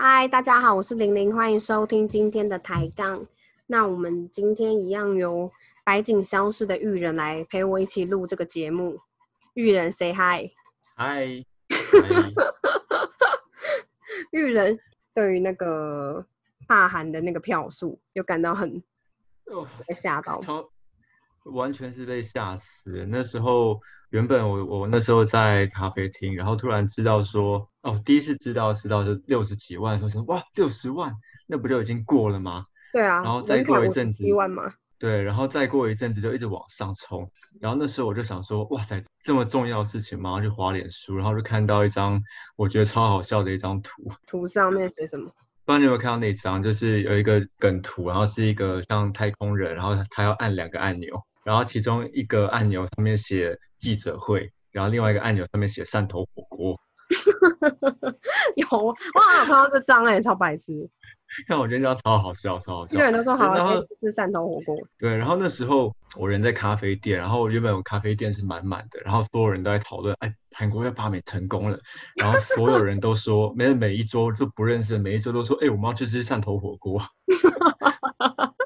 嗨，大家好，我是玲玲，欢迎收听今天的抬杠。那我们今天一样由白景消失的玉人来陪我一起录这个节目。玉人 say hi，嗨，玉人对于那个大韩的那个票数，有感到很哦，被吓到。超完全是被吓死。那时候原本我我那时候在咖啡厅，然后突然知道说，哦，第一次知道知道是六十几万，说是哇六十万，那不就已经过了吗？对啊，然后再过一阵子一万嘛，对，然后再过一阵子就一直往上冲，然后那时候我就想说，哇塞，这么重要的事情，马上去滑脸书，然后就看到一张我觉得超好笑的一张图，图上面写什么？不知道你有没有看到那张，就是有一个梗图，然后是一个像太空人，然后他他要按两个按钮，然后其中一个按钮上面写记者会，然后另外一个按钮上面写汕头火锅。有哇，我看到这张哎、超白痴，看我觉得这张超好笑，超好笑一个。人都说好然后像是汕头火锅，对，然后那时候我人在咖啡店，然后原本我咖啡店是满满的，然后所有人都在讨论，哎，韩国要罢免成功了，然后所有人都说，每每一桌都不认识，每一桌都说，哎，我们要去吃汕头火锅，我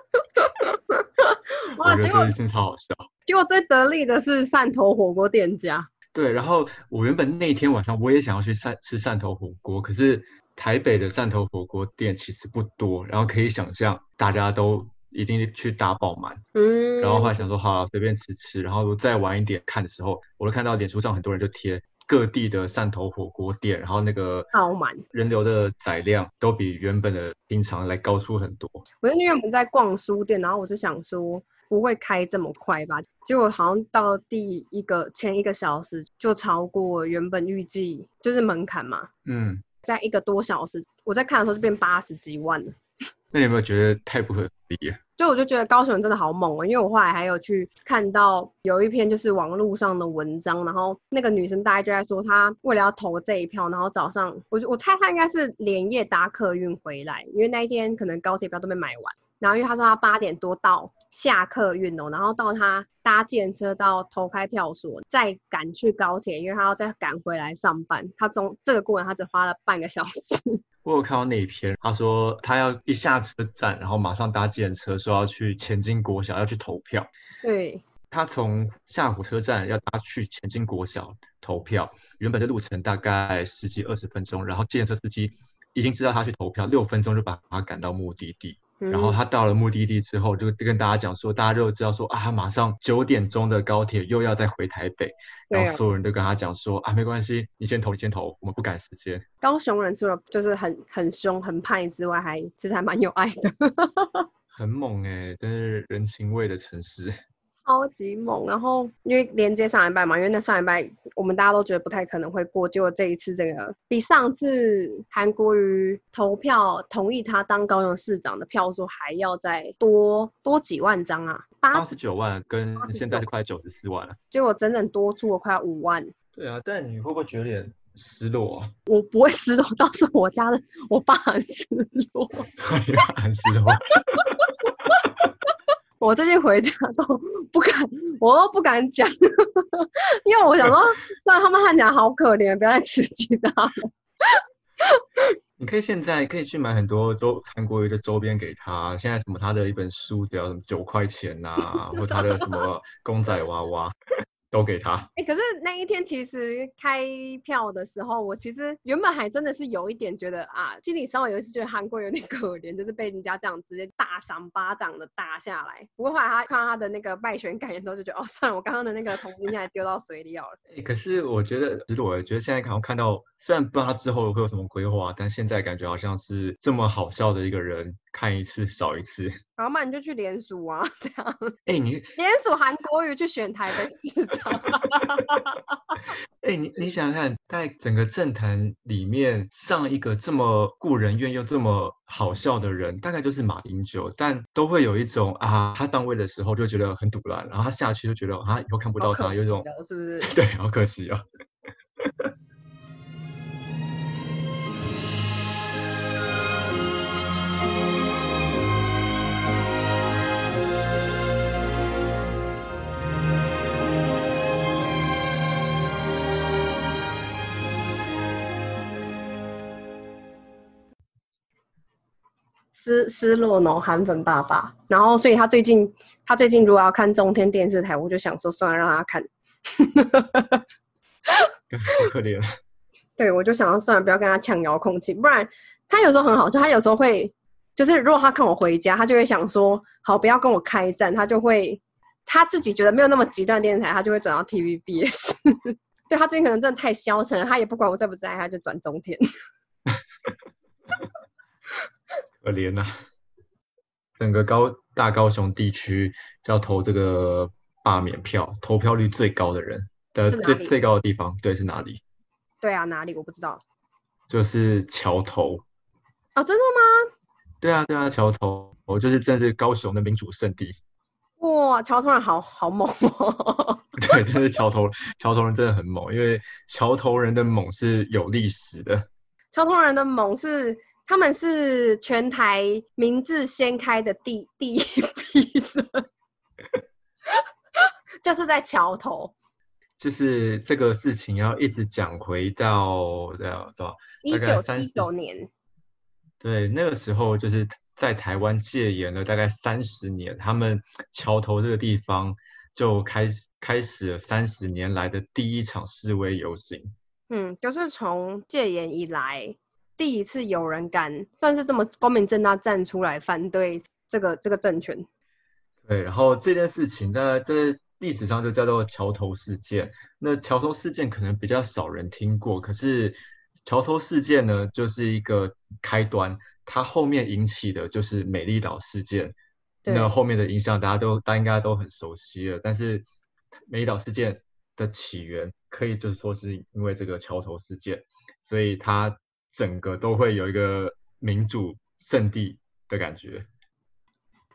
哇，结果觉得这一件超好笑。结果最得力的是汕头火锅店家，对，然后我原本那天晚上我也想要去汕吃汕头火锅，可是台北的汕头火锅店其实不多，然后可以想象大家都一定去打爆满。嗯，然后后来想说，好啊随便吃吃，然后再晚一点看的时候，我就看到脸书上很多人就贴各地的汕头火锅店，然后那个爆满。人流的载量都比原本的平常来高出很多。我是因为我们在逛书店，然后我就想说不会开这么快吧，结果好像到第一个前一个小时就超过原本预计就是门槛嘛，嗯，在一个多小时，我在看的时候就变八十几万了。那你有没有觉得太不合理了？就我就觉得高雄人真的好猛哦，因为我后来还有去看到有一篇就是网络上的文章，然后那个女生大概就在说，她为了要投这一票，然后早上我就我猜她应该是连夜搭客运回来，因为那一天可能高铁票都被买完，然后因为她说她八点多到下客运哦，然后到她搭电车到投开票所，再赶去高铁，因为她要再赶回来上班，她中这个过程她只花了半个小时。我有看到那一篇，他说他要一下车站，然后马上搭计程车，说要去前进国小要去投票。对，他从下火车站要搭去前进国小投票，原本的路程大概十几二十分钟，然后计程车司机已经知道他去投票，六分钟就把他赶到目的地。然后嗯他到了目的地之后，就跟大家讲说，大家就知道说啊，他马上九点钟的高铁又要再回台北，然后所有人都跟他讲说啊，没关系，你先投，你先投，我们不赶时间。高雄人除了就是很很凶很派之外，还其实还蛮有爱的，很猛哎、真是人情味的城市。超级猛。然后因为连接上一拜嘛，因为那上一拜我们大家都觉得不太可能会过，结果这一次这个比上次韩国瑜投票同意他当高雄市长的票数还要再多多几万张啊，八十，九万跟89现在是快九十四万了。结果整整多出了快五万。对啊，但你会不会觉得有点失落啊？我不会失落，倒是我家的我爸很失落。很失落。我最近回家都 不敢，我都不敢讲，因为我想说，虽然他们看起来好可怜，不要再刺激他了。你可以现在可以去买很多都韩国瑜的周边给他，现在什么他的一本书只要什么九块钱呐、或他的什么公仔娃娃都给他。哎、可是那一天其实开票的时候，我其实原本还真的是有一点觉得啊，心里稍微有一次觉得韩国有点 可怜，就是被人家这样直接大赏巴掌的打下来。不过后来他看到他的那个败选感言之后，就觉得哦，算了，我刚刚的那个铜金现在丢到水里好了。欸可是我觉得其实，我觉得现在好像看到，虽然不知道他之后会有什么规划，但现在感觉好像是这么好笑的一个人，看一次少一次。然后嘛，你就去联署啊，这样哎、你 联署韩国瑜去选台北市长。哎、你你想想看，在整个政坛里面，上一个这么故人怨又这么好笑的人，大概就是马英九，但都会有一种啊，他上位的时候就觉得很堵烂，然后他下去就觉得啊，以后看不到他，有一种是不是？对，好可惜哦。失失落呢，韩粉爸爸。然后，所以他最近他最近如果要看中天电视台，我就想说，算了，让他看。好可怜。对，我就想要算了，不要跟他抢遥控器，不然他有时候很好笑。他有时候会，就是如果他看我回家，他就会想说，好，不要跟我开战。他就会他自己觉得没有那么极端电视台，他就会转到 TVBS。对他最近可能真的太消沉，他也不管我在不在，他就转中天。可怜呐，整个高大高雄地区要投这个罢免票，投票率最高的人的最最高的地方，对，是哪里？对啊，哪里我不知道。就是桥头。啊，真的吗？对啊，对啊，桥头，我就是真是高雄的民主圣地。哇，桥头人好好猛哦！对，真是桥头桥头人真的很猛，因为桥头人的猛是有历史的。桥头人的猛是。他们是全台明治先开的第第一批生，就是在桥头。就是这个事情要一直讲回到这样多少？一九一九年。对，那个时候就是在台湾戒严了大概三十年，他们桥头这个地方就开始开始了三十年来的第一场示威游行。嗯，就是从戒严以来。第一次有人敢算是这么光明正大站出来反对这个这个政权，对，然后这件事情在在历史上就叫做桥头事件。那桥头事件可能比较少人听过，可是桥头事件呢，就是一个开端，它后面引起的就是美丽岛事件。那后面的影响大家都大家应该都很熟悉了。但是美丽岛事件的起源可以就是说是因为这个桥头事件，所以它。整个都会有一个民主圣地的感觉。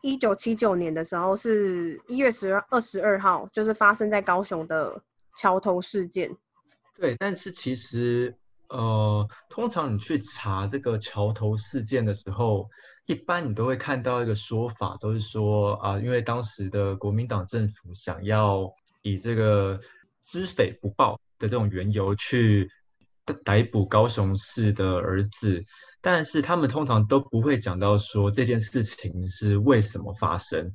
一九七九年的时候，是一月十二二十二号，就是发生在高雄的桥头事件。对，但是其实，呃，通常你去查这个桥头事件的时候，一般你都会看到一个说法，都是说啊，因为当时的国民党政府想要以这个知匪不报的这种缘由去。逮捕高雄市的儿子，但是他们通常都不会讲到说这件事情是为什么发生。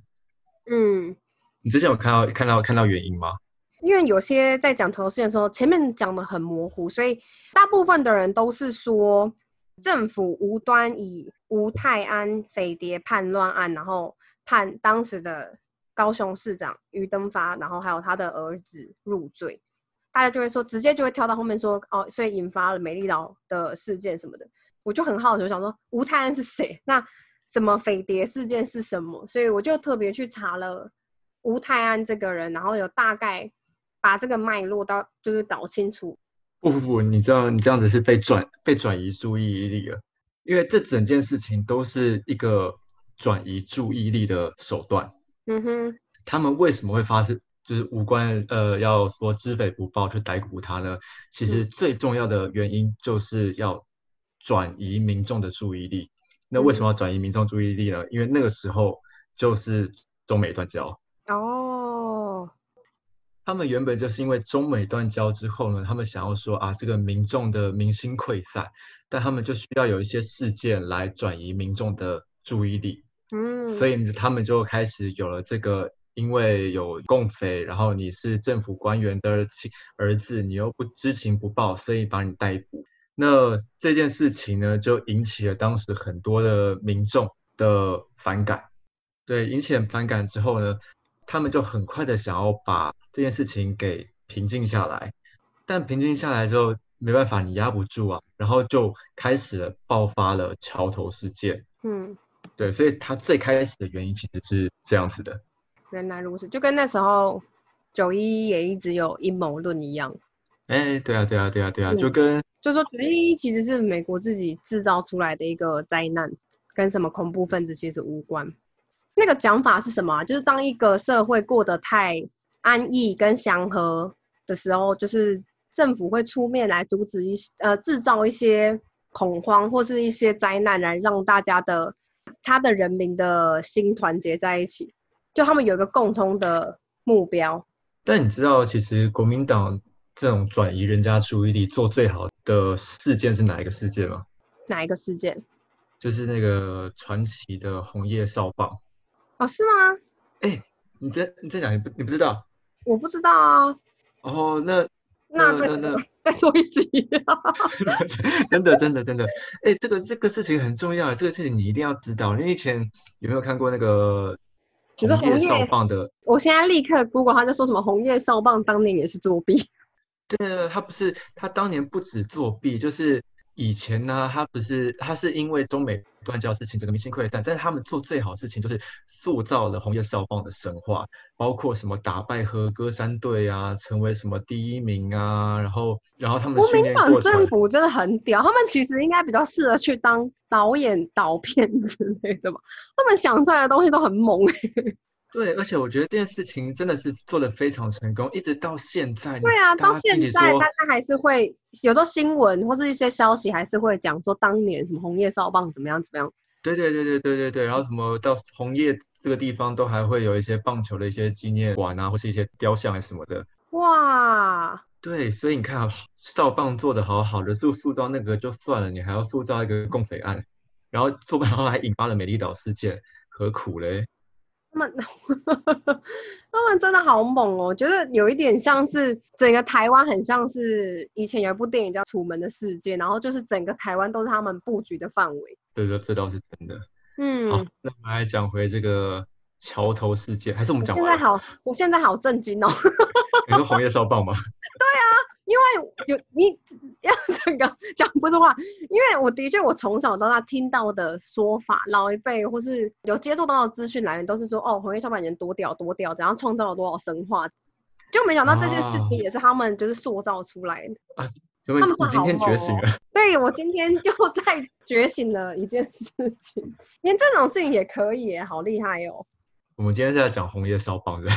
嗯，你之前有看到看到看到原因吗？因为有些在讲头事的时候，前面讲的很模糊，所以大部分的人都是说政府无端以吴泰安匪谍叛乱案，然后判当时的高雄市长于登发，然后还有他的儿子入罪。大家就会说，直接就会跳到后面说，哦，所以引发了美丽岛的事件什么的。我就很好奇，我想说吴泰安是谁？那什么匪谍事件是什么？所以我就特别去查了吴泰安这个人，然后有大概把这个脉络到就是搞清楚。不不不，你知道你这样子是被转被转移注意力了，因为这整件事情都是一个转移注意力的手段。嗯哼，他们为什么会发生？就是无关呃，要说知匪不报去逮捕他呢？其实最重要的原因就是要转移民众的注意力。那为什么要转移民众注意力呢？因为那个时候就是中美断交。哦。他们原本就是因为中美断交之后呢，他们想要说啊，这个民众的民心溃散，但他们就需要有一些事件来转移民众的注意力。嗯。所以他们就开始有了这个。因为有共匪，然后你是政府官员的亲儿子，你又不知情不报，所以把你逮捕。那这件事情呢，就引起了当时很多的民众的反感。对，引起反感之后呢，他们就很快的想要把这件事情给平静下来。但平静下来之后，没办法，你压不住啊，然后就开始了爆发了桥头事件。嗯，对，所以他最开始的原因其实是这样子的。原来如此，就跟那时候九一也一直有阴谋论一样。哎，对啊，对啊，对啊，对啊，就跟就说九一其实是美国自己制造出来的一个灾难，跟什么恐怖分子其实无关。那个讲法是什么？就是当一个社会过得太安逸跟祥和的时候，就是政府会出面来阻止一呃制造一些恐慌或是一些灾难，来让大家的他的人民的心团结在一起。就他们有一个共通的目标，但你知道，其实国民党这种转移人家注意力做最好的事件是哪一个事件吗？哪一个事件？就是那个传奇的红叶少棒。哦，是吗？哎，你这你这讲你不你不知道？我不知道啊。哦，那那那那再做一集。真的真的真的，哎，这个这个事情很重要，这个事情你一定要知道。你以前有没有看过那个红叶少棒的？我现在立刻 Google，他在说什么？红叶少棒当年也是作弊。对，他不是他当年不止作弊，就是以前呢，他不是他是因为中美断交事情，整个明星溃散，但是他们做最好的事情就是塑造了红叶少棒的神话，包括什么打败和歌山队啊，成为什么第一名啊，然后然后他们国民党政府真的很屌，他们其实应该比较适合去当导演导片之类的吧，他们想出来的东西都很猛对，而且我觉得这件事情真的是做的非常成功，一直到现在。对啊，到现在大家还是会有时候新闻或是一些消息还是会讲说当年什么红叶少棒怎么样怎么样。对对对对对对对，然后什么到红叶这个地方都还会有一些棒球的一些纪念馆啊，或是一些雕像什么的。哇。对，所以你看少棒做的好好的，就塑造那个就算了，你还要塑造一个共匪案，然后做不好还引发了美丽岛事件，何苦嘞？他们，他们真的好猛哦！我觉得有一点像是整个台湾，很像是以前有一部电影叫《楚门的世界》，然后就是整个台湾都是他们布局的范围。对对，这倒是真的。嗯，好，那我们来讲回这个桥头事件，还是我们讲现在好，我现在好震惊哦！你说红叶烧棒吗？对啊。因为有你要这个讲不出话，因为我的确我从小到大听到的说法，老一辈或是有接触到的资讯来源都是说，哦，红叶少半年多屌多屌，怎样创造了多少神话，就没想到这件事情也是他们就是塑造出来的。啊，他们今天觉醒了。对，我今天又在觉醒了一件事情，连这种事情也可以，好厉害哦。我们今天在讲红叶少棒的。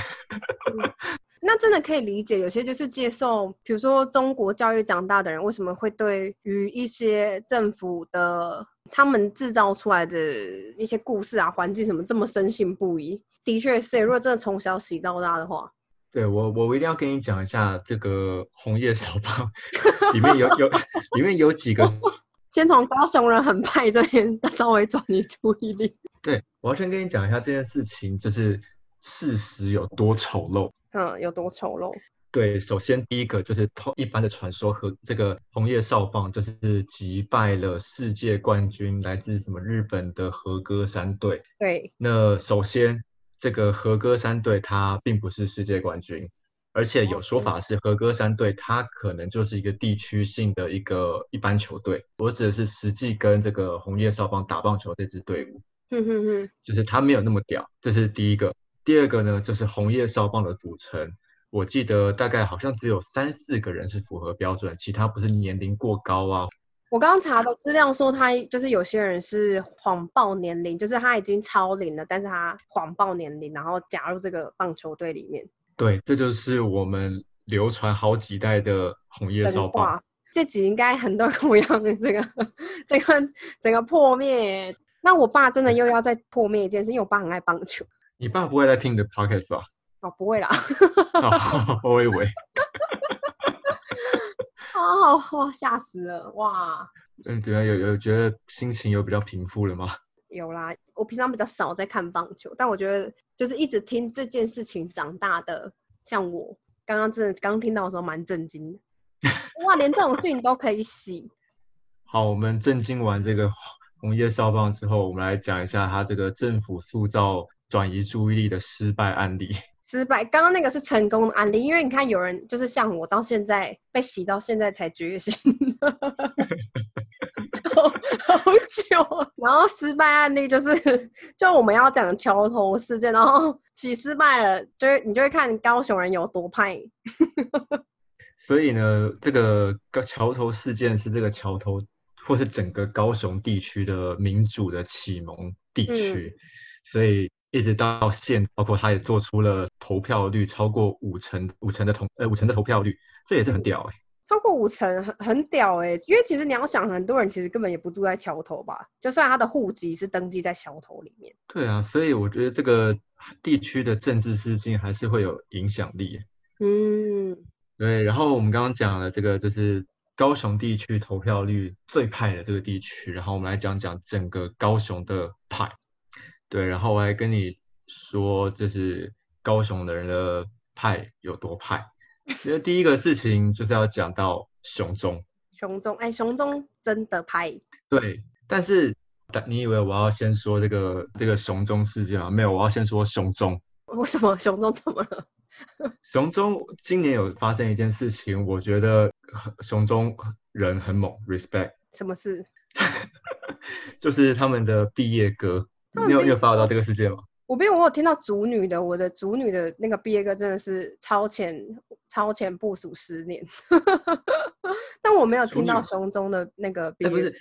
那真的可以理解，有些就是接受，比如说中国教育长大的人，为什么会对于一些政府的他们制造出来的一些故事啊、环境什么这么深信不疑？的确是，如果真的从小洗到大的话，对我，我一定要跟你讲一下这个红叶小棒里面有有 里面有几个，先从高雄人很派这边 稍微转移注意力。对，我要先跟你讲一下这件事情，就是事实有多丑陋。嗯，有多丑陋？对，首先第一个就是一般的传说和这个红叶少棒，就是击败了世界冠军来自什么日本的和歌山队。对，那首先这个和歌山队它并不是世界冠军，而且有说法是和歌山队它可能就是一个地区性的一个一般球队。我指的是实际跟这个红叶少棒打棒球这支队伍，哼哼哼，就是他没有那么屌，这是第一个。第二个呢，就是红叶少棒的组成，我记得大概好像只有三四个人是符合标准，其他不是年龄过高啊。我刚刚查的资料说，他就是有些人是谎报年龄，就是他已经超龄了，但是他谎报年龄，然后加入这个棒球队里面。对，这就是我们流传好几代的红叶少棒。这集应该很多人一样的这个 这个整个破灭。那我爸真的又要再破灭一件事，因为我爸很爱棒球。你爸不会在听你的 podcast 吧？哦，不会啦。我以为。哦，哇，吓死了，哇。嗯，对啊，有有觉得心情有比较平复了吗？有啦，我平常比较少在看棒球，但我觉得就是一直听这件事情长大的，像我刚刚真的刚听到的时候蛮震惊的。哇，连这种事情都可以洗。好，我们震惊完这个红叶少棒之后，我们来讲一下他这个政府塑造。转移注意力的失败案例，失败。刚刚那个是成功的案例，因为你看，有人就是像我，到现在被洗到现在才觉醒，好久。然后失败案例就是，就我们要讲桥头事件，然后洗失败了，就是你就会看高雄人有多派。所以呢，这个桥头事件是这个桥头，或是整个高雄地区的民主的启蒙地区，所以。一直到现，包括他也做出了投票率超过五成五成的投呃五成的投票率，这也是很屌哎，超过五成很很屌哎，因为其实你要想，很多人其实根本也不住在桥头吧，就算他的户籍是登记在桥头里面。对啊，所以我觉得这个地区的政治事件还是会有影响力。嗯，对。然后我们刚刚讲了这个，就是高雄地区投票率最派的这个地区，然后我们来讲讲整个高雄的派。对，然后我还跟你说，这是高雄的人的派有多派。因为第一个事情就是要讲到雄中，雄中，哎，雄中真的派。对，但是你以为我要先说这个这个雄中事件吗？没有，我要先说雄中。为什么雄中怎么了？雄中今年有发生一件事情，我觉得熊中人很猛，respect。什么事？就是他们的毕业歌，你有你有 follow 到这个世界吗？我没有，我有听到主女的，我的主女的那个毕业歌真的是超前超前部署十年，但我没有听到熊中的那个毕业。不是，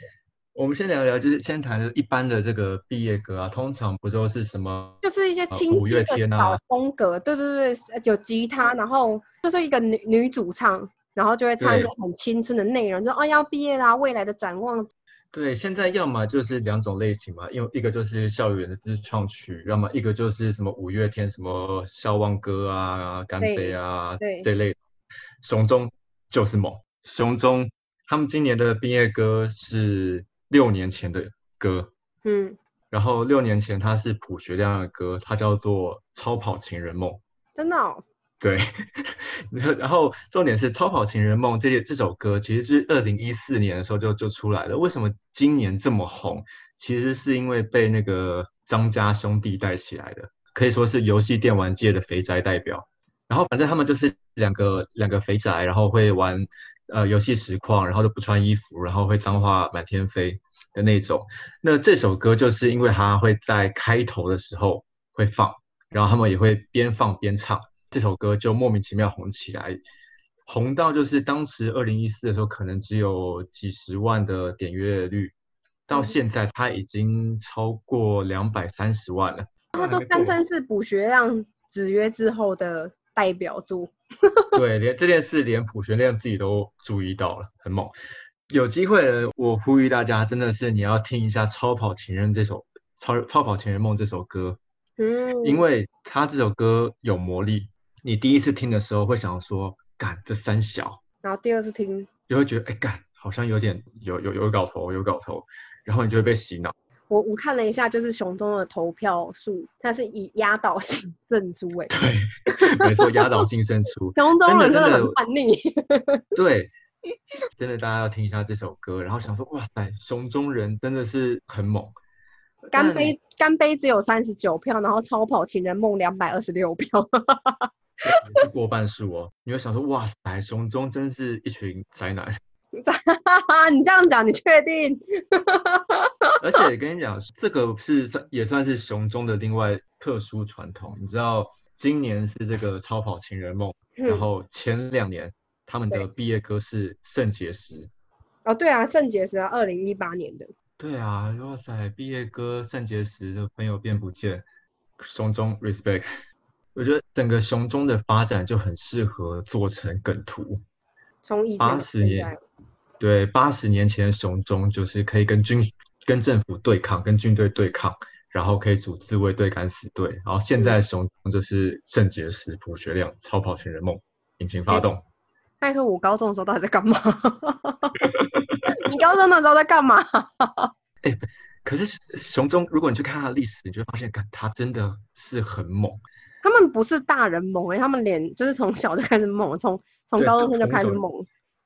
我们先聊聊，就是先谈一般的这个毕业歌啊，通常不都是什么？就是一些轻轻的小风格，对对对，有吉他，然后就是一个女女主唱，然后就会唱一些很青春的内容，就哦要毕业啦，未来的展望。对，现在要么就是两种类型嘛，因为一个就是校园的自创曲，要么一个就是什么五月天什么笑忘歌啊、干杯啊这类。熊中就是猛，熊中他们今年的毕业歌是六年前的歌，嗯，然后六年前它是朴学亮的歌，它叫做《超跑情人梦》，真的。对，然后重点是《超跑情人梦》这这首歌，其实是二零一四年的时候就就出来了。为什么今年这么红？其实是因为被那个张家兄弟带起来的，可以说是游戏电玩界的肥宅代表。然后反正他们就是两个两个肥宅，然后会玩呃游戏实况，然后都不穿衣服，然后会脏话满天飞的那种。那这首歌就是因为他会在开头的时候会放，然后他们也会边放边唱。这首歌就莫名其妙红起来，红到就是当时二零一四的时候，可能只有几十万的点阅率，到现在它已经超过两百三十万了。他说堪称是补学亮子曰之后的代表作。对，连这件事连卜学亮自己都注意到了，很猛。有机会了，我呼吁大家，真的是你要听一下《超跑情人》这首《超超跑情人梦》这首歌，嗯，因为他这首歌有魔力。你第一次听的时候会想说，干这三小，然后第二次听，就会觉得，哎干，好像有点有有有搞头，有搞头，然后你就会被洗脑。我我看了一下，就是熊中的投票数，它是以压倒性胜出诶。对，没错，压倒性胜出。熊中人真的很叛逆。对，真的大家要听一下这首歌，然后想说，哇塞，熊中人真的是很猛。干杯，干杯只有三十九票，然后超跑情人梦两百二十六票。过半数哦，你会想说哇塞，熊中真是一群宅男。你这样讲，你确定？而且跟你讲，这个是算也算是熊中的另外特殊传统。你知道，今年是这个超跑情人梦，然后前两年他们的毕业歌是圣结石。哦，对啊，圣结石啊，二零一八年的。对啊，哇塞，毕业歌圣结石的朋友变不见，熊中 respect。我觉得整个熊中的发展就很适合做成梗图。从以前八十年，对，八十年前的熊中就是可以跟军、跟政府对抗，跟军队对抗，然后可以组自卫队敢死队。然后现在熊中就是肾结石、朴学亮、超跑情人梦、引擎发动。拜托，我高中的时候到底在干嘛？你高中的时候在干嘛？哎，可是熊中，如果你去看他的历史，你就会发现，他真的是很猛。他们不是大人猛哎，他们连就是从小就开始猛，从从高中生就开始猛。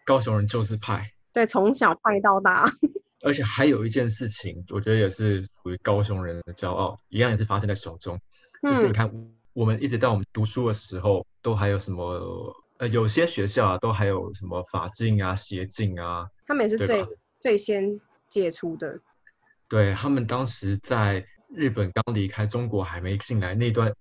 高雄人就是派，对，从小派到大。而且还有一件事情，我觉得也是属于高雄人的骄傲，一样也是发生在手中。就是你看，我们一直到我们读书的时候，都还有什么呃，有些学校啊，都还有什么法禁啊、邪禁啊。他们也是最最先解除的。对他们当时在日本刚离开中国还没进来那段。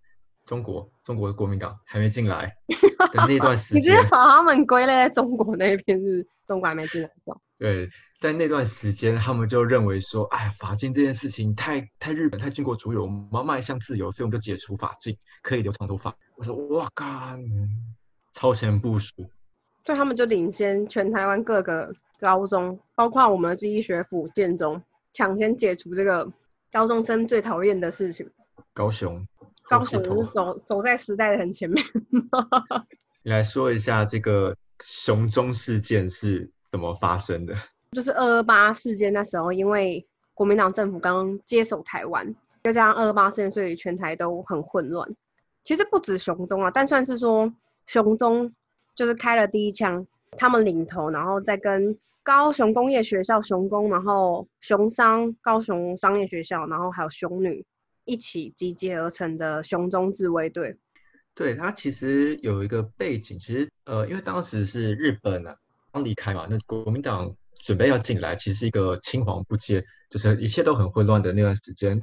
中国，中国的国民党还没进来 的那段时间，你直接把他们归类在中国那边是中国还没进来的时候。对，在那段时间，他们就认为说，哎，法禁这件事情太太日本太军国主义，我们要迈向自由，所以我们就解除法禁，可以留长头发。我说，哇靠，超前部署，所以他们就领先全台湾各个高中，包括我们的第一学府建中，抢先解除这个高中生最讨厌的事情。高雄。高雄走走在时代的很前面。你 来说一下这个熊中事件是怎么发生的？就是二二八事件那时候，因为国民党政府刚接手台湾，再加上二二八事件，所以全台都很混乱。其实不止熊中啊，但算是说熊中就是开了第一枪，他们领头，然后再跟高雄工业学校熊工，然后熊商高雄商业学校，然后还有熊女一起集结而成的雄中自卫队。对，他其实有一个背景，其实呃，因为当时是日本啊刚离开嘛，那国民党。准备要进来，其实一个青黄不接，就是一切都很混乱的那段时间。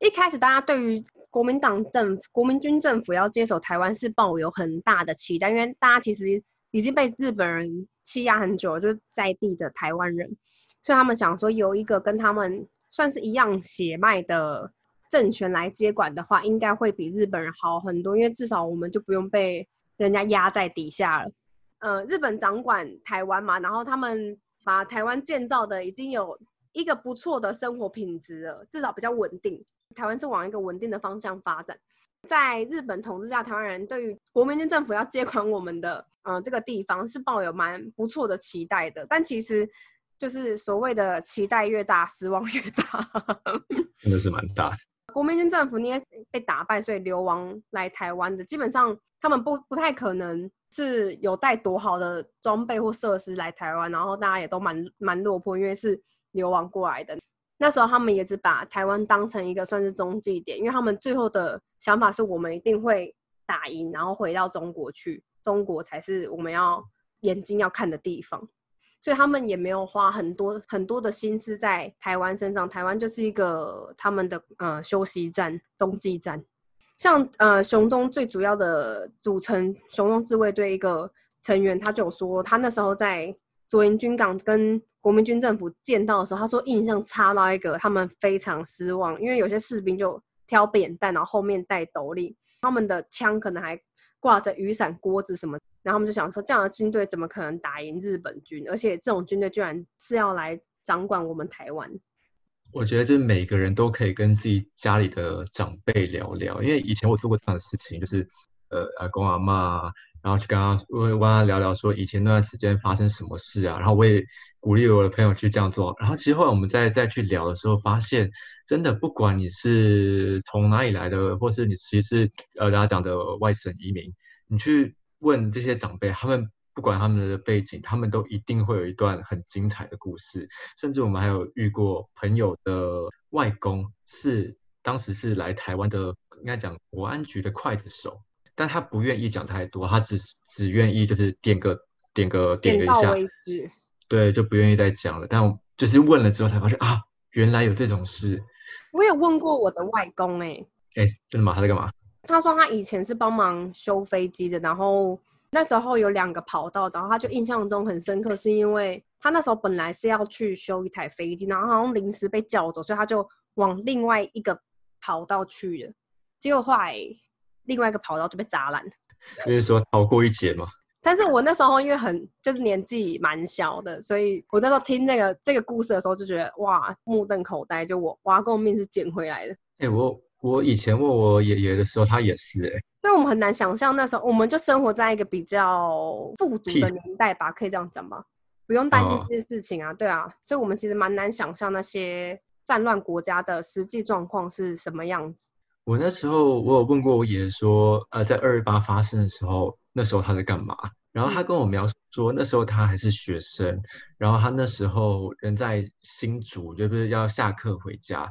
一开始大家对于国民党政府、国民军政府要接手台湾是抱有很大的期待，因为大家其实已经被日本人欺压很久，就是在地的台湾人，所以他们想说有一个跟他们算是一样血脉的政权来接管的话，应该会比日本人好很多，因为至少我们就不用被人家压在底下了。呃，日本掌管台湾嘛，然后他们。把台湾建造的已经有一个不错的生活品质了，至少比较稳定。台湾是往一个稳定的方向发展。在日本统治下，台湾人对于国民政府要接管我们的，呃，这个地方是抱有蛮不错的期待的。但其实，就是所谓的期待越大，失望越大，真的是蛮大的。国民军政府因为被打败，所以流亡来台湾的，基本上他们不不太可能。是有带多好的装备或设施来台湾，然后大家也都蛮蛮落魄，因为是流亡过来的。那时候他们也只把台湾当成一个算是中继点，因为他们最后的想法是我们一定会打赢，然后回到中国去，中国才是我们要眼睛要看的地方。所以他们也没有花很多很多的心思在台湾身上，台湾就是一个他们的呃休息站、中继站。像呃熊中最主要的组成熊中自卫队一个成员，他就有说，他那时候在左营军港跟国民军政府见到的时候，他说印象差到一个，他们非常失望，因为有些士兵就挑扁担，然后后面戴斗笠，他们的枪可能还挂着雨伞、锅子什么，然后他们就想说，这样的军队怎么可能打赢日本军？而且这种军队居然是要来掌管我们台湾。我觉得就是每个人都可以跟自己家里的长辈聊聊，因为以前我做过这样的事情，就是呃阿公阿妈，然后去跟他问问他聊聊，说以前那段时间发生什么事啊，然后我也鼓励我的朋友去这样做，然后其实后来我们再再去聊的时候，发现真的不管你是从哪里来的，或是你其实呃大家讲的外省移民，你去问这些长辈，他们。不管他们的背景，他们都一定会有一段很精彩的故事。甚至我们还有遇过朋友的外公，是当时是来台湾的，应该讲国安局的刽子手，但他不愿意讲太多，他只只愿意就是点个点个点个一下，对，就不愿意再讲了。但就是问了之后才发现啊，原来有这种事。我有问过我的外公，哎，哎，真的吗？他在干嘛？他说他以前是帮忙修飞机的，然后。那时候有两个跑道，然后他就印象中很深刻，是因为他那时候本来是要去修一台飞机，然后好像临时被叫走，所以他就往另外一个跑道去了。结果后来另外一个跑道就被砸烂。就是说逃过一劫嘛。但是我那时候因为很就是年纪蛮小的，所以我那时候听那个这个故事的时候就觉得哇目瞪口呆，就我挖够命是捡回来的。哎，我我以前问我爷爷的时候，他也是哎。因为我们很难想象那时候，我们就生活在一个比较富足的年代吧，可以这样讲吗？不用担心这些事情啊，对啊，所以我们其实蛮难想象那些战乱国家的实际状况是什么样子。我那时候我有问过我爷爷说，呃，在二二八发生的时候，那时候他在干嘛？然后他跟我描述说，那时候他还是学生，然后他那时候人在新竹，就是要下课回家。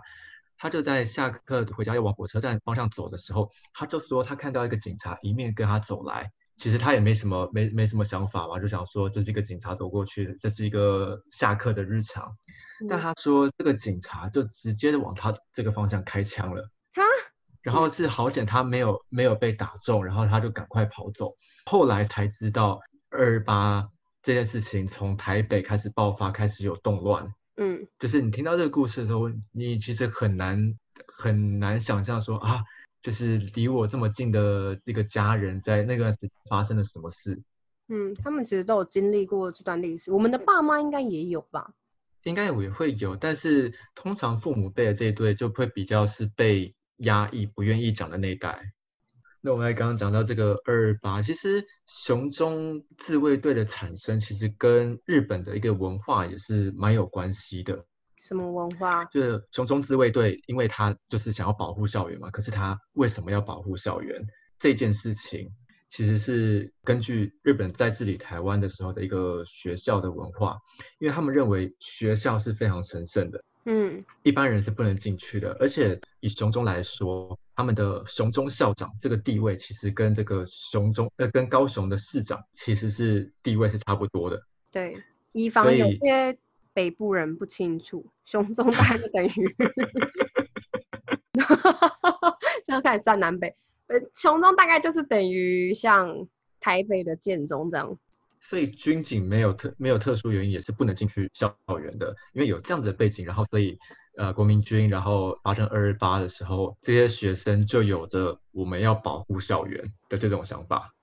他就在下课回家要往火车站方向走的时候，他就说他看到一个警察迎面跟他走来。其实他也没什么没没什么想法嘛，就想说这是一个警察走过去，这是一个下课的日常。但他说这个警察就直接的往他这个方向开枪了。他，然后是好险他没有没有被打中，然后他就赶快跑走。后来才知道二八这件事情从台北开始爆发，开始有动乱。嗯，就是你听到这个故事的时候，你其实很难很难想象说啊，就是离我这么近的这个家人，在那段时间发生了什么事。嗯，他们其实都有经历过这段历史，我们的爸妈应该也有吧？应该也会有，但是通常父母辈的这一对就会比较是被压抑、不愿意讲的那一代。那我们刚刚讲到这个二二八，其实熊中自卫队的产生，其实跟日本的一个文化也是蛮有关系的。什么文化？就是熊中自卫队，因为他就是想要保护校园嘛。可是他为什么要保护校园？这件事情其实是根据日本在治理台湾的时候的一个学校的文化，因为他们认为学校是非常神圣的，嗯，一般人是不能进去的。而且以熊中来说，他们的熊中校长这个地位，其实跟这个熊中呃跟高雄的市长其实是地位是差不多的。对，以防有些。北部人不清楚，熊中大概等于，这样开始站南北，呃，熊中大概就是等于像台北的建中这样。所以军警没有特没有特殊原因也是不能进去校园的，因为有这样子的背景，然后所以呃国民军然后发生二二八的时候，这些学生就有着我们要保护校园的这种想法，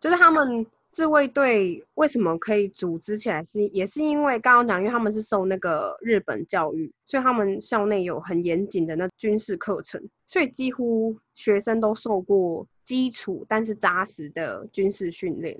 就是他们。自卫队为什么可以组织起来？是也是因为刚刚讲，因为他们是受那个日本教育，所以他们校内有很严谨的那军事课程，所以几乎学生都受过基础但是扎实的军事训练。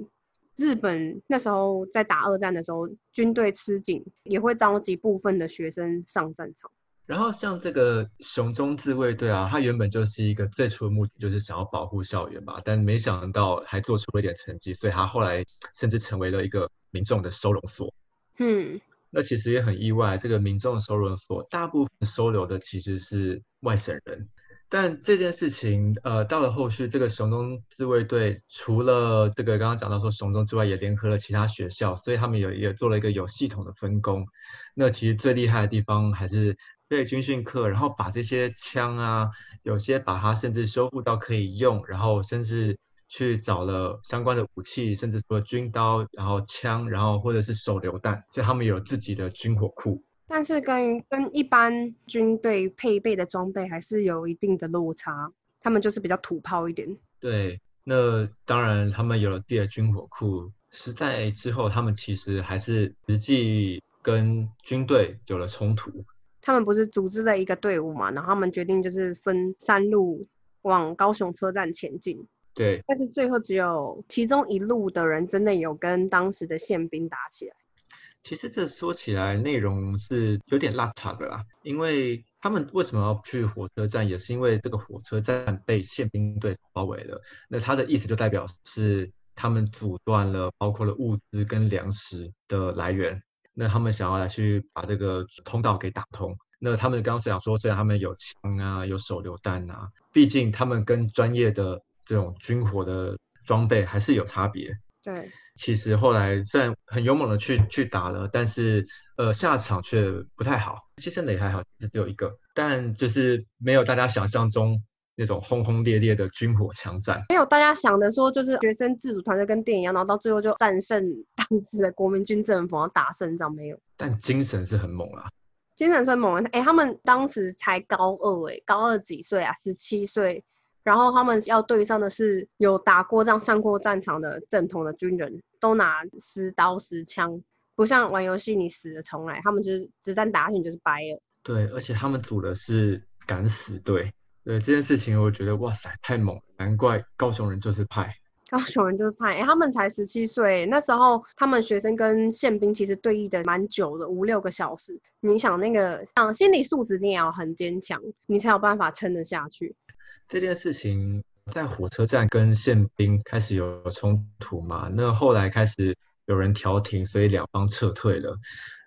日本那时候在打二战的时候，军队吃紧，也会召集部分的学生上战场。然后像这个熊中自卫队啊，它原本就是一个最初的目的，就是想要保护校园吧，但没想到还做出了一点成绩，所以他后来甚至成为了一个民众的收容所。嗯，那其实也很意外，这个民众收容所大部分收留的其实是外省人，但这件事情呃到了后续，这个熊中自卫队除了这个刚刚讲到说熊中之外，也联合了其他学校，所以他们有也做了一个有系统的分工。那其实最厉害的地方还是。对军训课，然后把这些枪啊，有些把它甚至修复到可以用，然后甚至去找了相关的武器，甚至说军刀，然后枪，然后或者是手榴弹，所以他们有自己的军火库。但是跟跟一般军队配备的装备还是有一定的落差，他们就是比较土炮一点。对，那当然他们有了自己的军火库，是在之后他们其实还是实际跟军队有了冲突。他们不是组织了一个队伍嘛，然后他们决定就是分三路往高雄车站前进。对，但是最后只有其中一路的人真的有跟当时的宪兵打起来。其实这说起来内容是有点拉差的啦，因为他们为什么要去火车站，也是因为这个火车站被宪兵队包围了。那他的意思就代表是他们阻断了包括了物资跟粮食的来源。那他们想要来去把这个通道给打通。那他们刚刚想说，虽然他们有枪啊，有手榴弹啊，毕竟他们跟专业的这种军火的装备还是有差别。对，其实后来虽然很勇猛的去去打了，但是呃下场却不太好，牺牲的也还好，只有一个，但就是没有大家想象中。那种轰轰烈烈的军火枪战，没有大家想的说，就是学生自主团队跟电影一样，然后到最后就战胜 当时的国民军政府，然后打胜仗没有。但精神是很猛啊，精神是猛。哎，他们当时才高二，哎，高二几岁啊？十七岁。然后他们要对上的是有打过仗、上过战场的正统的军人，都拿实刀实枪，不像玩游戏你死了重来，他们就是子弹打下去你就是白了。对，而且他们组的是敢死队。对这件事情，我觉得哇塞，太猛了！难怪高雄人就是派，高雄人就是派。哎，他们才十七岁，那时候他们学生跟宪兵其实对弈的蛮久的，五六个小时。你想那个，像心理素质你也要很坚强，你才有办法撑得下去。这件事情在火车站跟宪兵开始有冲突嘛？那后来开始有人调停，所以两方撤退了。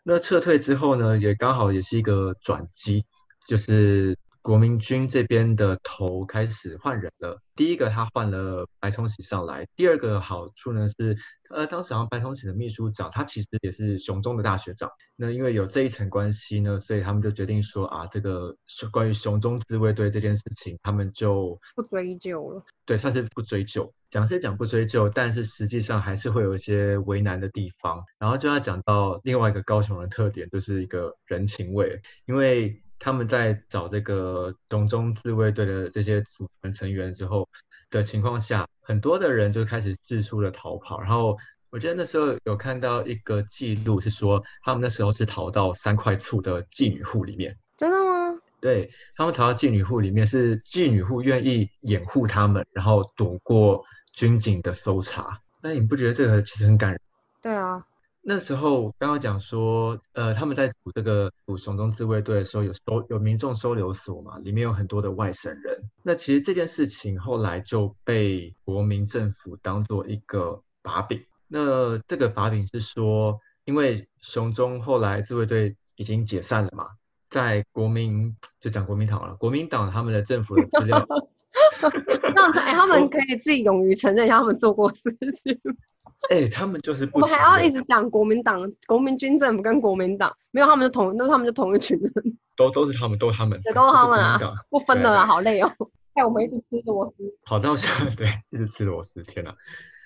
那撤退之后呢，也刚好也是一个转机，就是。国民军这边的头开始换人了。第一个他换了白崇禧上来，第二个好处呢是，呃，当时好像白崇禧的秘书长他其实也是熊中的大学长。那因为有这一层关系呢，所以他们就决定说啊，这个关于熊中自卫队这件事情，他们就不追究了。对，算是不追究。讲是讲不追究，但是实际上还是会有一些为难的地方。然后就要讲到另外一个高雄的特点，就是一个人情味，因为。他们在找这个熊中自卫队的这些组成成员之后的情况下，很多的人就开始四处的逃跑。然后我记得那时候有看到一个记录，是说他们那时候是逃到三块厝的妓女户里面。真的吗？对他们逃到妓女户里面，是妓女户愿意掩护他们，然后躲过军警的搜查。那你不觉得这个其实很感人？对啊，那时候刚刚讲说，呃，他们在组这个组熊中自卫队的时候，有收有民众收留所嘛，里面有很多的外省人。那其实这件事情后来就被国民政府当做一个把柄。那这个把柄是说，因为熊中后来自卫队已经解散了嘛。在国民就讲国民党了，国民党他们的政府的资料，那哎，他们可以自己勇于承认一下他们做过事情。哎，他们就是我们还要一直讲国民党、国民军政府跟国民党，没有他们就同，都是他们就同一群人，都都是他们，都是他们，对，都是他们啊，不分的啦，好累哦，害我们一直吃螺丝，跑到下 对，一直吃螺丝，天哪！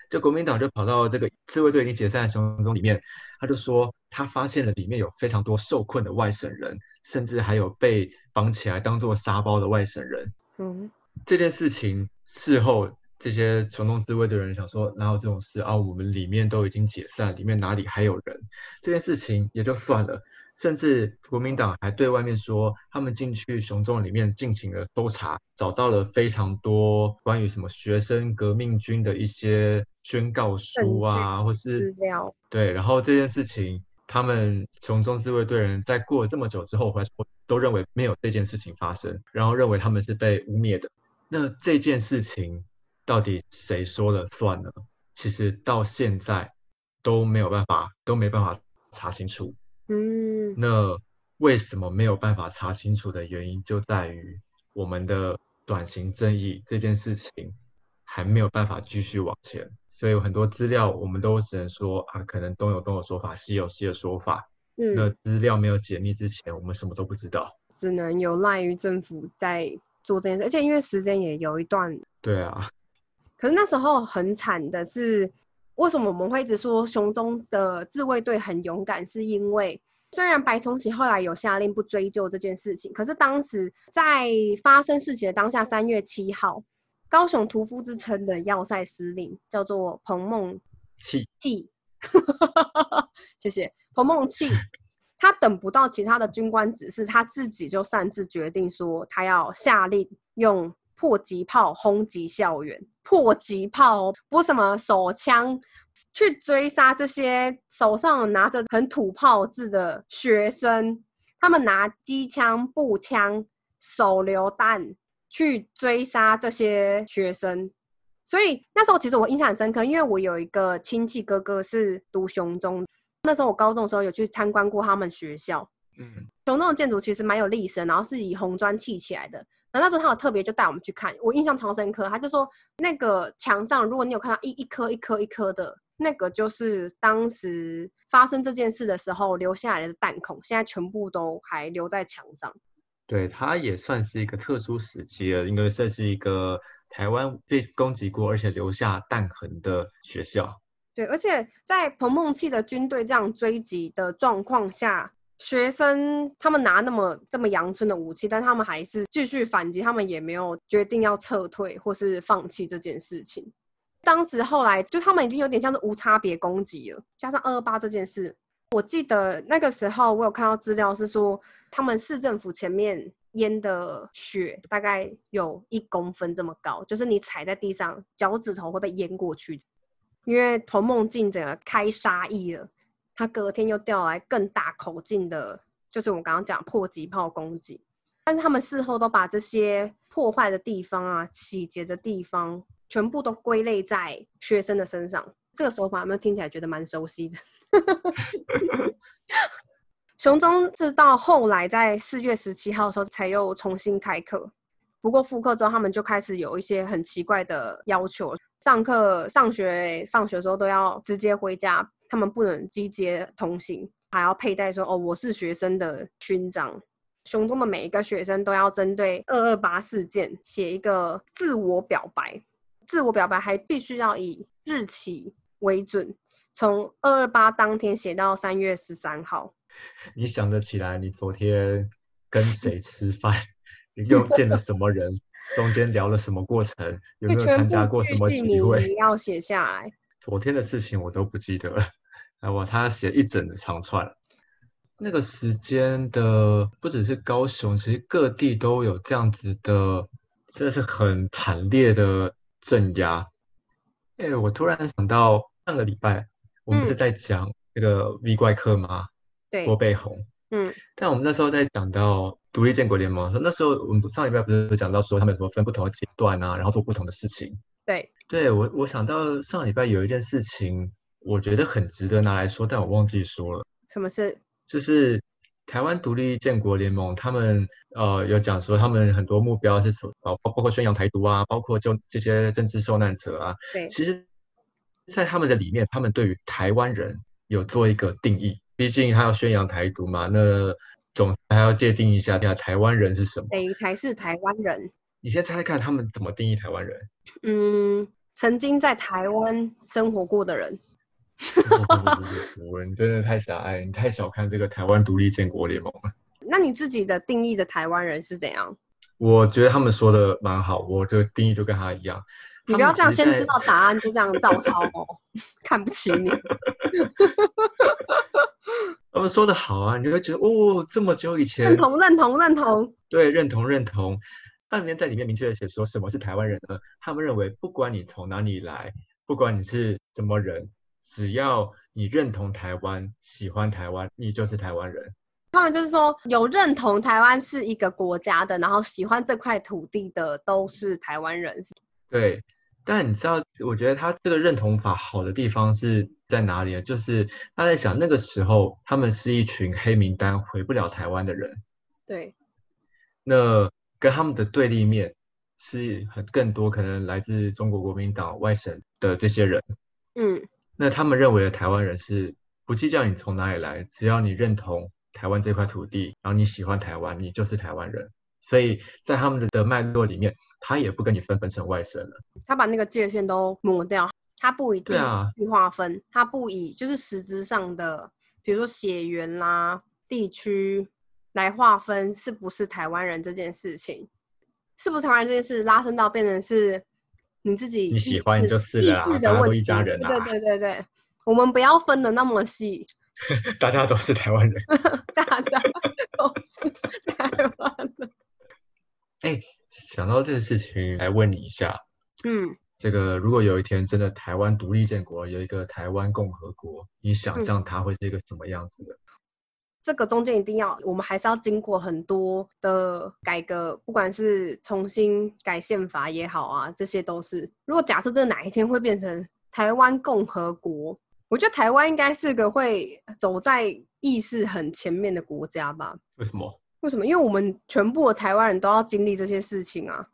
就国民党就跑到这个自卫队已经解散的行动中里面，他就说他发现了里面有非常多受困的外省人，甚至还有被绑起来当做沙包的外省人。嗯，这件事情事后这些熊中自卫的人想说哪有这种事啊？我们里面都已经解散，里面哪里还有人？这件事情也就算了。甚至国民党还对外面说，他们进去熊中里面进行了搜查，找到了非常多关于什么学生革命军的一些宣告书啊，或是资料。对，然后这件事情，他们熊中自卫队人在过了这么久之后回来，都认为没有这件事情发生，然后认为他们是被污蔑的。那这件事情到底谁说了算呢？其实到现在都没有办法，都没办法查清楚。嗯，那为什么没有办法查清楚的原因，就在于我们的转型正义这件事情还没有办法继续往前，所以有很多资料我们都只能说啊，可能东有东的说法，西有西的说法。嗯，那资料没有解密之前，我们什么都不知道，只能有赖于政府在做这件事，而且因为时间也有一段。对啊。可是那时候很惨的是。为什么我们会一直说熊中的自卫队很勇敢？是因为虽然白崇禧后来有下令不追究这件事情，可是当时在发生事情的当下，三月七号，高雄屠夫之称的要塞司令叫做彭梦器，谢谢彭梦器，他等不到其他的军官指示，他自己就擅自决定说，他要下令用迫击炮轰击校园。迫击炮，不是什么手枪，去追杀这些手上拿着很土炮制的学生。他们拿机枪、步枪、手榴弹去追杀这些学生。所以那时候其实我印象很深刻，因为我有一个亲戚哥哥是读雄中，那时候我高中的时候有去参观过他们学校。嗯，雄中的建筑其实蛮有历史，然后是以红砖砌起来的。那那时候他有特别就带我们去看，我印象超深刻。他就说那个墙上，如果你有看到一一颗一颗一颗的，那个就是当时发生这件事的时候留下来的弹孔，现在全部都还留在墙上。对，它也算是一个特殊时期了，应该算是一个台湾被攻击过而且留下弹痕的学校。对，而且在彭梦器的军队这样追击的状况下。学生他们拿那么这么阳春的武器，但他们还是继续反击，他们也没有决定要撤退或是放弃这件事情。当时后来就他们已经有点像是无差别攻击了，加上二二八这件事，我记得那个时候我有看到资料是说，他们市政府前面淹的雪大概有一公分这么高，就是你踩在地上脚趾头会被淹过去，因为童梦境整个开杀意了。他隔天又调来更大口径的，就是我们刚刚讲迫击炮攻击，但是他们事后都把这些破坏的地方啊、洗劫的地方，全部都归类在学生的身上。这个手法有没有听起来觉得蛮熟悉的？熊中直到后来在四月十七号的时候才又重新开课，不过复课之后他们就开始有一些很奇怪的要求，上课、上学、放学的时候都要直接回家。他们不能集结同行，还要佩戴说“哦，我是学生”的勋章。熊中的每一个学生都要针对二二八事件写一个自我表白，自我表白还必须要以日期为准，从二二八当天写到三月十三号。你想得起来？你昨天跟谁吃饭？你又见了什么人？中间聊了什么过程？有没有参加过什么聚会？要写下来。昨天的事情我都不记得了。啊，我他写一整的长串。那个时间的不只是高雄，其实各地都有这样子的，真的是很惨烈的镇压。哎，我突然想到上个礼拜我们是在讲那个 V 怪客吗？对，郭背红。嗯。但我们那时候在讲到独立建国联盟，那时候我们上礼拜不是讲到说他们什么分不同的阶段啊，然后做不同的事情。对。对我，我想到上礼拜有一件事情，我觉得很值得拿来说，但我忘记说了。什么事？就是台湾独立建国联盟，他们呃有讲说，他们很多目标是包包括宣扬台独啊，包括就这些政治受难者啊。对，其实，在他们的里面，他们对于台湾人有做一个定义，毕竟他要宣扬台独嘛，那总还要界定一下，下台湾人是什么？谁才是台湾人？你先猜猜看，他们怎么定义台湾人？嗯，曾经在台湾生活过的人。我你真的太狭隘，你太小看这个台湾独立建国联盟了。那你自己的定义的台湾人是怎样？我觉得他们说的蛮好，我这个定义就跟他一样。你不要这样，先知道答案就这样照抄哦，看不起你。他们说的好啊，你就会觉得哦，这么久以前认同认同认同，对，认同认同。那里面在里面明确的写说什么是台湾人呢？他们认为不管你从哪里来，不管你是什么人。只要你认同台湾、喜欢台湾，你就是台湾人。他们就是说，有认同台湾是一个国家的，然后喜欢这块土地的，都是台湾人。对，但你知道，我觉得他这个认同法好的地方是在哪里呢？就是他在想，那个时候他们是一群黑名单回不了台湾的人。对。那跟他们的对立面是很更多可能来自中国国民党外省的这些人。嗯。那他们认为的台湾人是不计较你从哪里来，只要你认同台湾这块土地，然后你喜欢台湾，你就是台湾人。所以在他们的脉络里面，他也不跟你分分成外省了。他把那个界限都抹掉，他不以对啊去划分，他不以就是实质上的，比如说血缘啦、地区来划分是不是台湾人这件事情，是不是台湾人这件事拉伸到变成是。你自己你喜欢就是的问题一家人啊。对对对对，我们不要分的那么细。大家都是台湾人。大家都是台湾人。哎，想到这个事情，来问你一下。嗯。这个如果有一天真的台湾独立建国，有一个台湾共和国，你想象它会是一个什么样子的？这个中间一定要，我们还是要经过很多的改革，不管是重新改宪法也好啊，这些都是。如果假设这哪一天会变成台湾共和国，我觉得台湾应该是个会走在意识很前面的国家吧？为什么？为什么？因为我们全部的台湾人都要经历这些事情啊。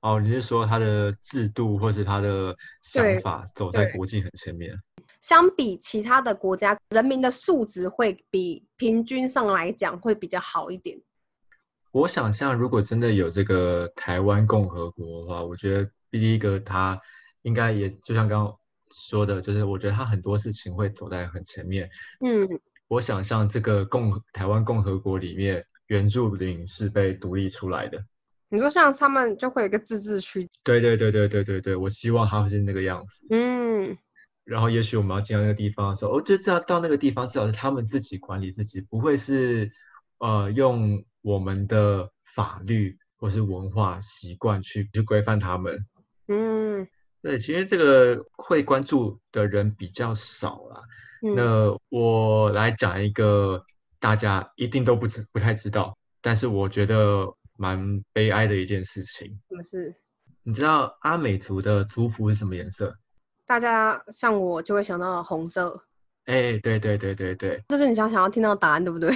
哦，你是说他的制度或是他的想法走在国际很前面？相比其他的国家，人民的素质会比平均上来讲会比较好一点。我想象，如果真的有这个台湾共和国的话，我觉得第一个他应该也就像刚刚说的，就是我觉得他很多事情会走在很前面。嗯，我想象这个共台湾共和国里面，原住民是被独立出来的。你说像他们就会有一个自治区？对对对对对对对，我希望他会是那个样子。嗯。然后，也许我们要进到那个地方的时候，我就知道到那个地方至少是他们自己管理自己，不会是呃用我们的法律或是文化习惯去去规范他们。嗯，对，其实这个会关注的人比较少啦。那我来讲一个大家一定都不知不太知道，但是我觉得蛮悲哀的一件事情。什么事？你知道阿美族的族服是什么颜色？大家像我就会想到红色，哎，对对对对对，这是你想想要听到答案，对不对？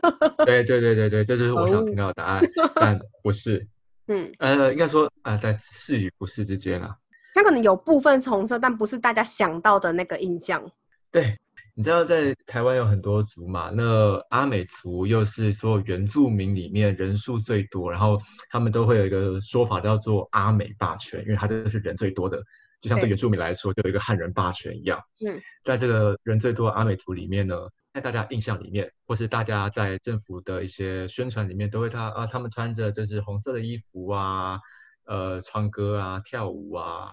对对对对对，这就是我想听到的答案，但不是，嗯，呃，应该说啊，在是与不是之间啊，它可能有部分是红色，但不是大家想到的那个印象。对，你知道在台湾有很多族嘛，那阿美族又是所有原住民里面人数最多，然后他们都会有一个说法叫做阿美霸权，因为他真的是人最多的。就像对原住民来说，就有一个汉人霸权一样。嗯，在这个人最多的阿美族里面呢，在大家印象里面，或是大家在政府的一些宣传里面，都会他啊，他们穿着就是红色的衣服啊，呃，唱歌啊，跳舞啊。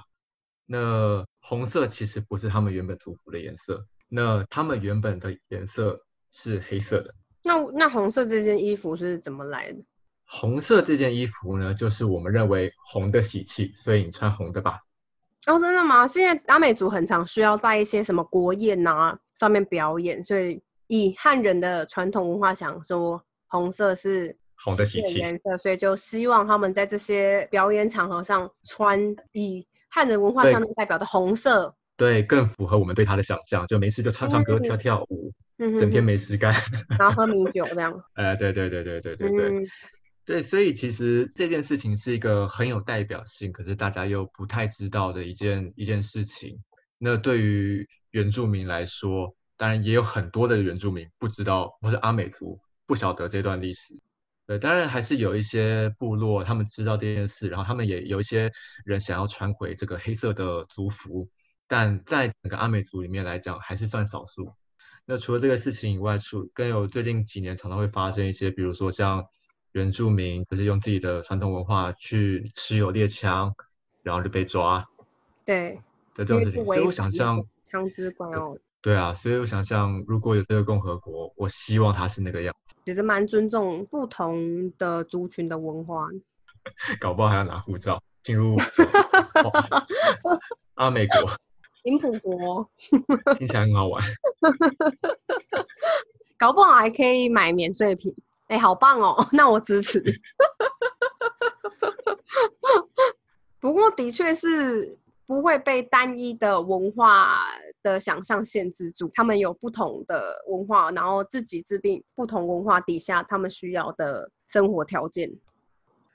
那红色其实不是他们原本族服的颜色，那他们原本的颜色是黑色的。那那红色这件衣服是怎么来的？红色这件衣服呢，就是我们认为红的喜气，所以你穿红的吧。哦，真的吗？是因为阿美族很常需要在一些什么国宴啊上面表演，所以以汉人的传统文化想说，红色是红的喜气颜色，所以就希望他们在这些表演场合上穿以汉人文化上面代表的红色。对，更符合我们对他的想象，就没事就唱唱歌、跳跳舞，整天没事干，然后喝米酒这样。哎，对对对对对对对。对，所以其实这件事情是一个很有代表性，可是大家又不太知道的一件一件事情。那对于原住民来说，当然也有很多的原住民不知道，或是阿美族不晓得这段历史。对，当然还是有一些部落他们知道这件事，然后他们也有一些人想要穿回这个黑色的族服，但在整个阿美族里面来讲，还是算少数。那除了这个事情以外，除更有最近几年常常会发生一些，比如说像。原住民就是用自己的传统文化去持有猎枪，然后就被抓。对，的这种事情，所以我想象枪支管哦。对啊，所以我想象如果有这个共和国，我希望它是那个样。其实蛮尊重不同的族群的文化。搞不好还要拿护照进入 阿美国、林普国，听起来很好玩。搞不好还可以买免税品。哎，好棒哦！那我支持。不过，的确是不会被单一的文化的想象限制住。他们有不同的文化，然后自己制定不同文化底下他们需要的生活条件。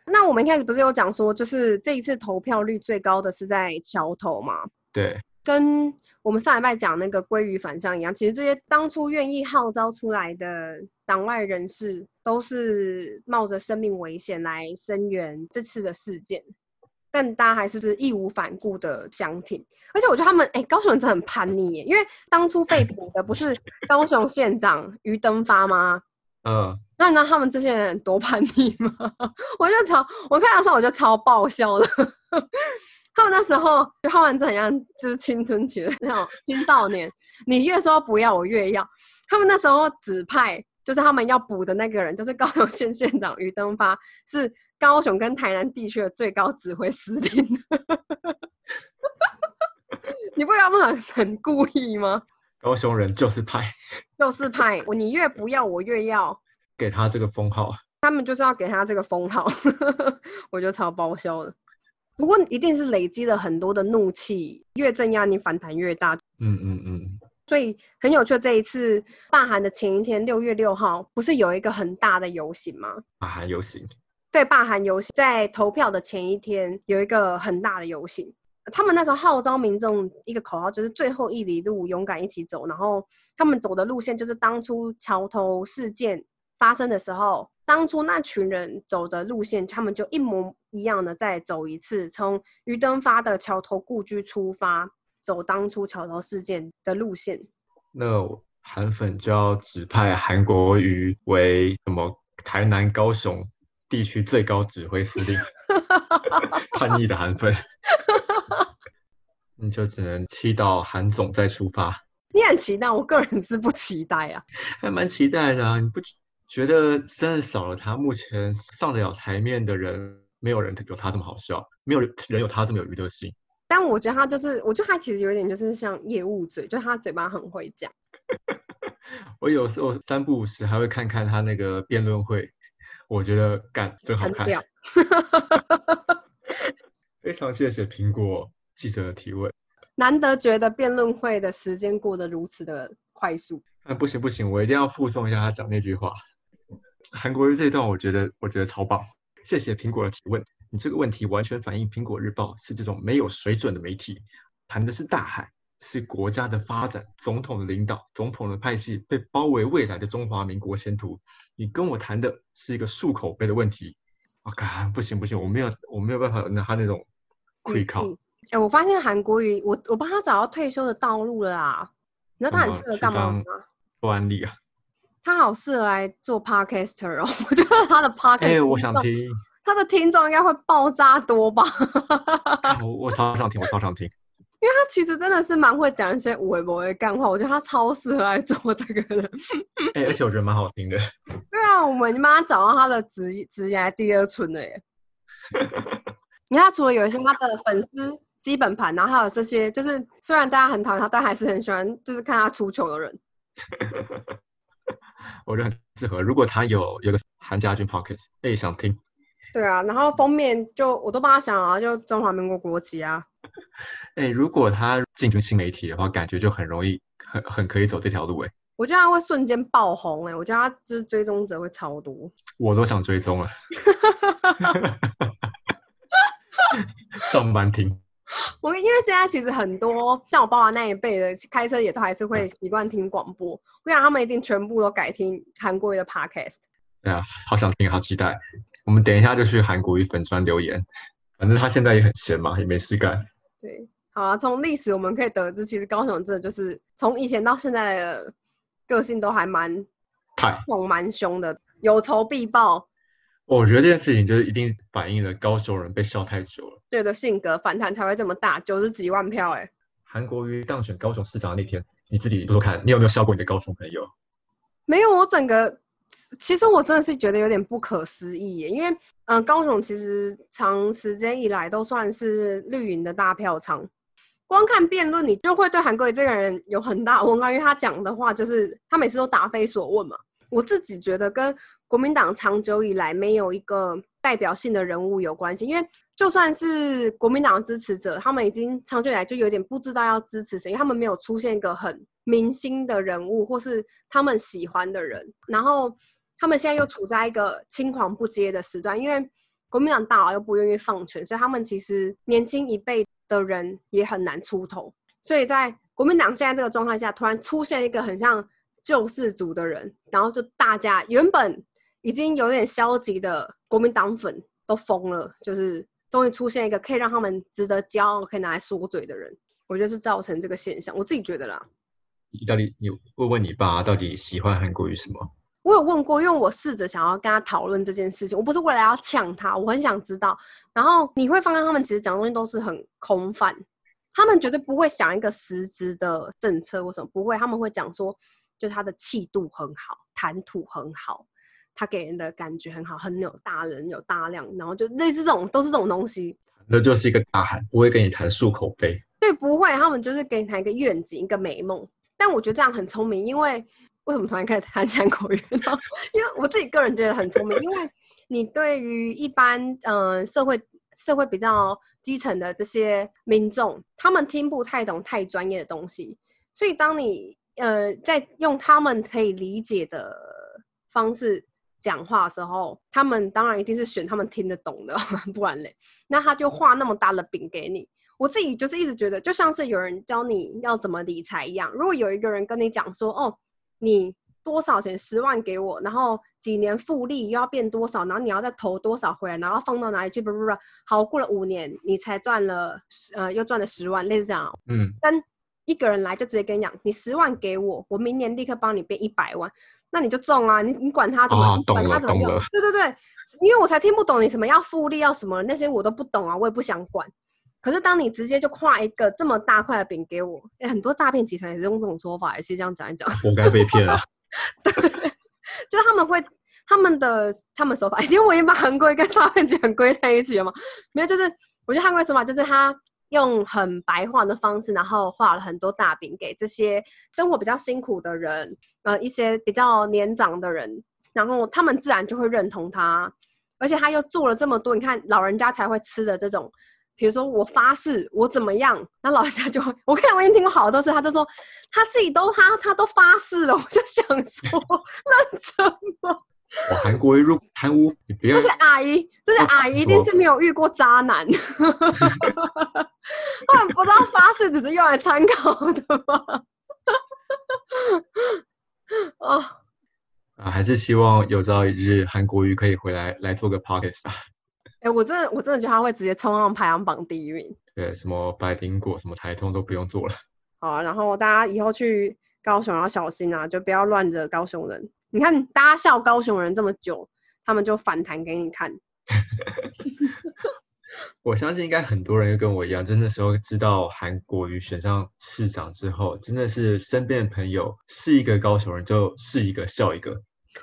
那我们一开始不是有讲说，就是这一次投票率最高的是在桥头吗？对，跟。我们上礼拜讲那个鲑鱼反向一样，其实这些当初愿意号召出来的党外人士，都是冒着生命危险来声援这次的事件，但大家还是是义无反顾的相挺。而且我觉得他们，哎，高雄人真的很叛逆耶，因为当初被捕的不是高雄县长于登发吗？嗯，那你知道他们这些人多叛逆吗？我就超，我看到时候我就超爆笑的。他们那时候就他们怎样，就是青春期的那种青少年，你越说不要，我越要。他们那时候指派，就是他们要补的那个人，就是高雄县县长于登发，是高雄跟台南地区的最高指挥司令。你不要很很故意吗？高雄人就是派，就是派。我你越不要，我越要给他这个封号。他们就是要给他这个封号，我觉得超爆笑的。不过一定是累积了很多的怒气，越镇压你反弹越大。嗯嗯嗯。所以很有趣，这一次罢韩的前一天，六月六号，不是有一个很大的游行吗？罢韩游行。对，罢韩游行在投票的前一天有一个很大的游行。他们那时候号召民众一个口号，就是最后一里路，勇敢一起走。然后他们走的路线就是当初桥头事件发生的时候。当初那群人走的路线，他们就一模一样的再走一次，从于登发的桥头故居出发，走当初桥头事件的路线。那韩粉就要指派韩国瑜为什么台南、高雄地区最高指挥司令？叛逆的韩粉，你就只能期待韩总再出发。你很期待，我个人是不期待啊，还蛮期待的啊，你不？觉得真的少了他，目前上得了台面的人，没有人有他这么好笑，没有人有他这么有娱乐性。但我觉得他就是，我觉得他其实有点就是像业务嘴，就他嘴巴很会讲。我有时候三不五时还会看看他那个辩论会，我觉得干真好看。非常谢谢苹果记者的提问，难得觉得辩论会的时间过得如此的快速。那不行不行，我一定要附送一下他讲那句话。韩国瑜这一段，我觉得我觉得超棒，谢谢苹果的提问。你这个问题完全反映苹果日报是这种没有水准的媒体，谈的是大海，是国家的发展，总统的领导，总统的派系被包围未来的中华民国前途。你跟我谈的是一个漱口杯的问题，啊，干不行不行，我没有我没有办法拿他那种愧靠。哎，我发现韩国瑜，我我帮他找到退休的道路了啊！你知道他很适合干嘛吗？做安利啊。他好适合来做 podcaster 哦，我觉得他的 podcast，哎，我想听，他的听众应该会爆炸多吧？我我超想听，我超想听。因为他其实真的是蛮会讲一些无为不为干话，我觉得他超适合来做这个的。哎，而且我觉得蛮好听的。对啊，我们帮他找到他的职职业第二春了耶。你看，除了有一些他的粉丝基本盘，然后还有这些，就是虽然大家很讨厌他，但还是很喜欢，就是看他出糗的人。我觉得很适合。如果他有有个韩家军 pocket，哎，想听。对啊，然后封面就我都帮他想啊，就中华民国国旗啊。哎，如果他进军新媒体的话，感觉就很容易，很很可以走这条路哎。我觉得他会瞬间爆红哎，我觉得他就是追踪者会超多。我都想追踪了。上班听。我因为现在其实很多像我爸爸那一辈的开车也都还是会习惯听广播，我想他们一定全部都改听韩国的 podcast。对啊，好想听，好期待。我们等一下就去韩国语粉专留言，反正他现在也很闲嘛，也没事干。对，好啊。从历史我们可以得知，其实高雄真的就是从以前到现在的个性都还蛮太猛、蛮凶的，有仇必报。我觉得这件事情就是一定反映了高雄人被笑太久了，对的性格反弹才会这么大，九十几万票哎。韩国瑜当选高雄市长那天，你自己说说看，你有没有笑过你的高雄朋友？没有，我整个其实我真的是觉得有点不可思议耶，因为嗯，高雄其实长时间以来都算是绿营的大票仓，光看辩论你就会对韩国瑜这个人有很大问号，因为他讲的话就是他每次都答非所问嘛。我自己觉得跟。国民党长久以来没有一个代表性的人物有关系，因为就算是国民党支持者，他们已经长久以来就有点不知道要支持谁，因为他们没有出现一个很明星的人物或是他们喜欢的人。然后他们现在又处在一个青黄不接的时段，因为国民党大佬又不愿意放权，所以他们其实年轻一辈的人也很难出头。所以在国民党现在这个状态下，突然出现一个很像救世主的人，然后就大家原本。已经有点消极的国民党粉都疯了，就是终于出现一个可以让他们值得骄傲、可以拿来说嘴的人，我觉得是造成这个现象。我自己觉得啦。你到底你问问你爸，到底喜欢韩国语什么？我有问过，因为我试着想要跟他讨论这件事情，我不是为了要呛他，我很想知道。然后你会发现，他们其实讲的东西都是很空泛，他们绝对不会想一个实质的政策或什么，不会，他们会讲说，就他的气度很好，谈吐很好。他给人的感觉很好，很有大人有大量，然后就类似这种，都是这种东西。那就是一个大喊，不会跟你谈漱口杯。对，不会，他们就是给你谈一个愿景，一个美梦。但我觉得这样很聪明，因为为什么突然开始谈讲口语呢？因为我自己个人觉得很聪明，因为你对于一般嗯社会社会比较基层的这些民众，他们听不太懂太专业的东西，所以当你呃在用他们可以理解的方式。讲话的时候，他们当然一定是选他们听得懂的，不然嘞，那他就画那么大的饼给你。我自己就是一直觉得，就像是有人教你要怎么理财一样。如果有一个人跟你讲说，哦，你多少钱十万给我，然后几年复利又要变多少，然后你要再投多少回来，然后放到哪里去？不不不，好，过了五年你才赚了，呃，又赚了十万，类似这样。嗯，跟一个人来就直接跟你讲，你十万给我，我明年立刻帮你变一百万。那你就中啊！你你管他怎么，管他怎么用？对对对，因为我才听不懂你什么要复利要什么那些我都不懂啊，我也不想管。可是当你直接就跨一个这么大块的饼给我，哎，很多诈骗集团也是用这种说法，也是这样讲一讲。我该被骗啊。对，就是他们会他们的他们手法，因为我已经把韩国跟诈骗集团归在一起了嘛。没有，就是我觉得韩国手法就是他。用很白话的方式，然后画了很多大饼给这些生活比较辛苦的人，呃，一些比较年长的人，然后他们自然就会认同他，而且他又做了这么多，你看老人家才会吃的这种，比如说我发誓我怎么样，那老人家就会，我看我已经听过好多次，他就说他自己都他他都发誓了，我就想说认真吗？我韩国入贪污，你不要。这些阿姨，这是阿姨一定是没有遇过渣男，不知道发誓只是用来参考的吗？哦，啊，还是希望有朝一日韩国瑜可以回来来做个 podcast 啊！哎，我真的，我真的觉得他会直接冲上排行榜第一名。对，什么白苹果，什么台通都不用做了。好，然后大家以后去高雄要小心啊，就不要乱惹高雄人。你看，大家笑高雄人这么久，他们就反弹给你看。我相信应该很多人跟我一样，就那时候知道韩国瑜选上市长之后，真的是身边的朋友是一个高雄人，就是一个笑一个。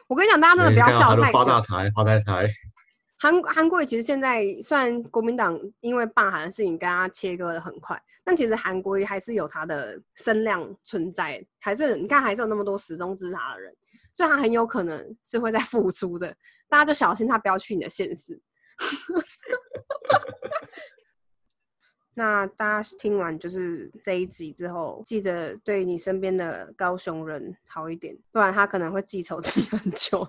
我跟你讲，大家真的不要笑太发大财，发大财。韩韩国瑜其实现在虽然国民党因为罢韩的事情跟他切割的很快，但其实韩国瑜还是有他的声量存在，还是你看还是有那么多始终支持他的人，所以他很有可能是会在付出的。大家就小心他不要去你的现实。那大家听完就是这一集之后，记得对你身边的高雄人好一点，不然他可能会记仇记很久。